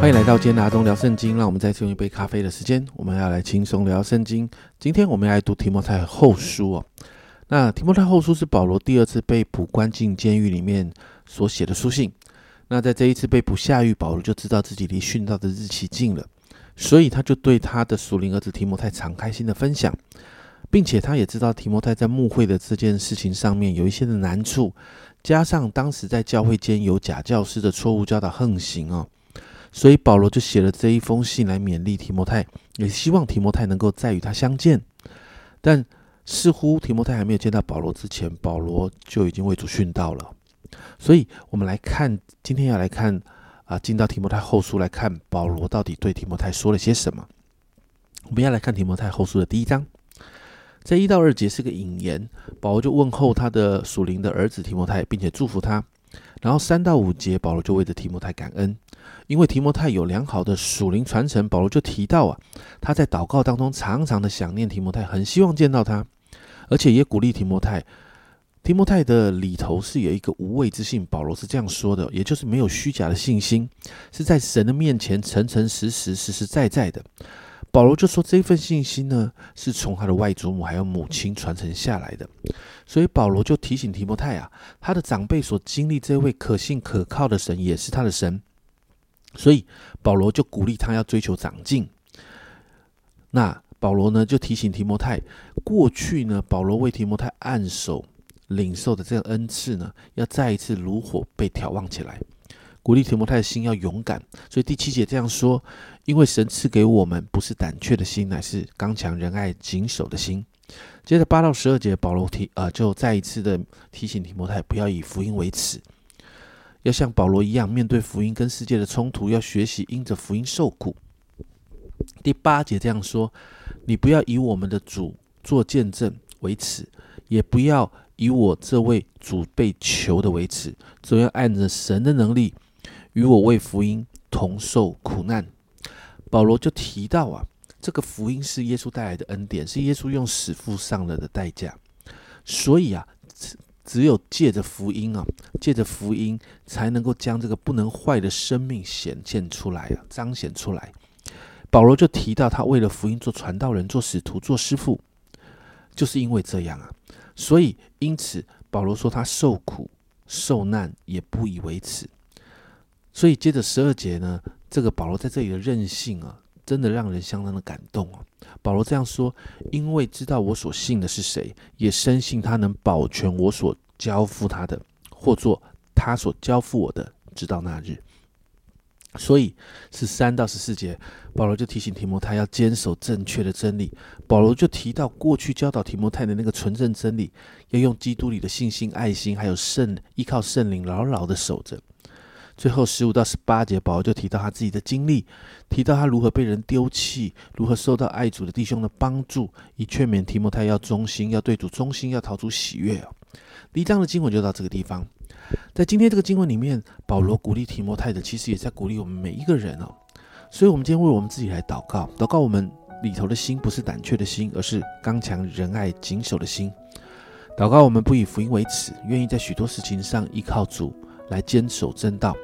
欢迎来到今天的阿东聊圣经，让我们再次用一杯咖啡的时间，我们要来轻松聊圣经。今天我们要来读提摩太后书哦。那提摩太后书是保罗第二次被捕关进监狱里面所写的书信。那在这一次被捕下狱，保罗就知道自己离殉道的日期近了，所以他就对他的属灵儿子提摩太敞开心的分享，并且他也知道提摩太在牧会的这件事情上面有一些的难处，加上当时在教会间有假教师的错误教导横行哦，所以保罗就写了这一封信来勉励提摩太，也希望提摩太能够再与他相见。但似乎提摩太还没有见到保罗之前，保罗就已经为主殉道了。所以，我们来看，今天要来看啊，进到提摩太后书来看保罗到底对提摩太说了些什么。我们要来看提摩太后书的第一章，在一到二节是个引言，保罗就问候他的属灵的儿子提摩太，并且祝福他。然后三到五节，保罗就为着提摩太感恩，因为提摩太有良好的属灵传承。保罗就提到啊，他在祷告当中常常的想念提摩太，很希望见到他，而且也鼓励提摩太。提摩太的里头是有一个无畏之信，保罗是这样说的，也就是没有虚假的信心，是在神的面前诚诚实实、实实在在的。保罗就说，这份信心呢，是从他的外祖母还有母亲传承下来的。所以保罗就提醒提摩太啊，他的长辈所经历这位可信可靠的神，也是他的神。所以保罗就鼓励他要追求长进。那保罗呢，就提醒提摩太，过去呢，保罗为提摩太按手。领受的这个恩赐呢，要再一次如火被眺望起来，鼓励提摩太的心要勇敢。所以第七节这样说：，因为神赐给我们不是胆怯的心，乃是刚强仁爱谨守的心。接着八到十二节，保罗提呃，就再一次的提醒提摩太，不要以福音为耻，要像保罗一样，面对福音跟世界的冲突，要学习因着福音受苦。第八节这样说：，你不要以我们的主做见证为耻，也不要。以我这位主被求的为耻，总要按着神的能力，与我为福音同受苦难。保罗就提到啊，这个福音是耶稣带来的恩典，是耶稣用死付上了的代价。所以啊，只有借着福音啊，借着福音，才能够将这个不能坏的生命显现出来啊，彰显出来。保罗就提到，他为了福音做传道人、做使徒、做师傅，就是因为这样啊。所以，因此，保罗说他受苦受难也不以为耻。所以，接着十二节呢，这个保罗在这里的任性啊，真的让人相当的感动啊。保罗这样说：“因为知道我所信的是谁，也深信他能保全我所交付他的，或做他所交付我的，直到那日。”所以是三到十四节，保罗就提醒提摩太要坚守正确的真理。保罗就提到过去教导提摩太的那个纯正真理，要用基督里的信心、爱心，还有圣依靠圣灵，牢牢的守着。最后十五到十八节，保罗就提到他自己的经历，提到他如何被人丢弃，如何受到爱主的弟兄的帮助，以劝勉提摩太要忠心，要对主忠心，要逃出喜悦哦。第一章的经文就到这个地方。在今天这个经文里面，保罗鼓励提摩太的，其实也在鼓励我们每一个人哦。所以，我们今天为我们自己来祷告，祷告我们里头的心不是胆怯的心，而是刚强仁爱谨守的心。祷告我们不以福音为耻，愿意在许多事情上依靠主来坚守正道。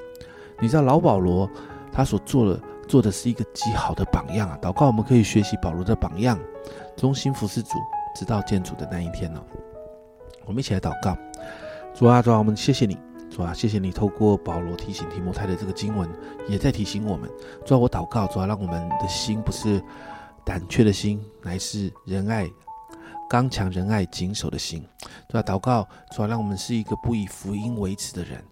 你知道老保罗他所做的做的是一个极好的榜样啊！祷告我们可以学习保罗的榜样，忠心服侍主，直到见主的那一天哦。我们一起来祷告。主啊，主啊，我们谢谢你，主啊，谢谢你透过保罗提醒提摩太的这个经文，也在提醒我们。主啊，我祷告，主啊，让我们的心不是胆怯的心，乃是仁爱、刚强、仁爱、谨守的心。主啊，祷告，主啊，让我们是一个不以福音为耻的人。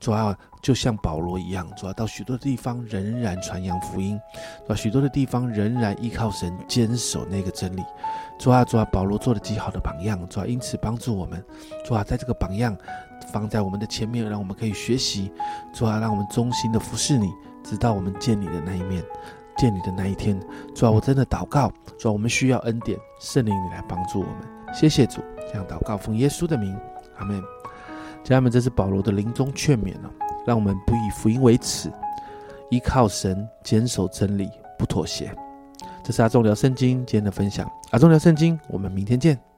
主啊，就像保罗一样，主啊，到许多地方仍然传扬福音，主啊，许多的地方仍然依靠神坚守那个真理。主啊，主啊，保罗做了极好的榜样，主啊，因此帮助我们，主啊，在这个榜样放在我们的前面，让我们可以学习，主啊，让我们忠心的服侍你，直到我们见你的那一面，见你的那一天。主啊，我真的祷告，主啊，我们需要恩典，圣灵你来帮助我们。谢谢主，这样祷告奉耶稣的名，阿门。家人们，这是保罗的临终劝勉了，让我们不以福音为耻，依靠神，坚守真理，不妥协。这是阿忠聊圣经今天的分享，阿忠聊圣经，我们明天见。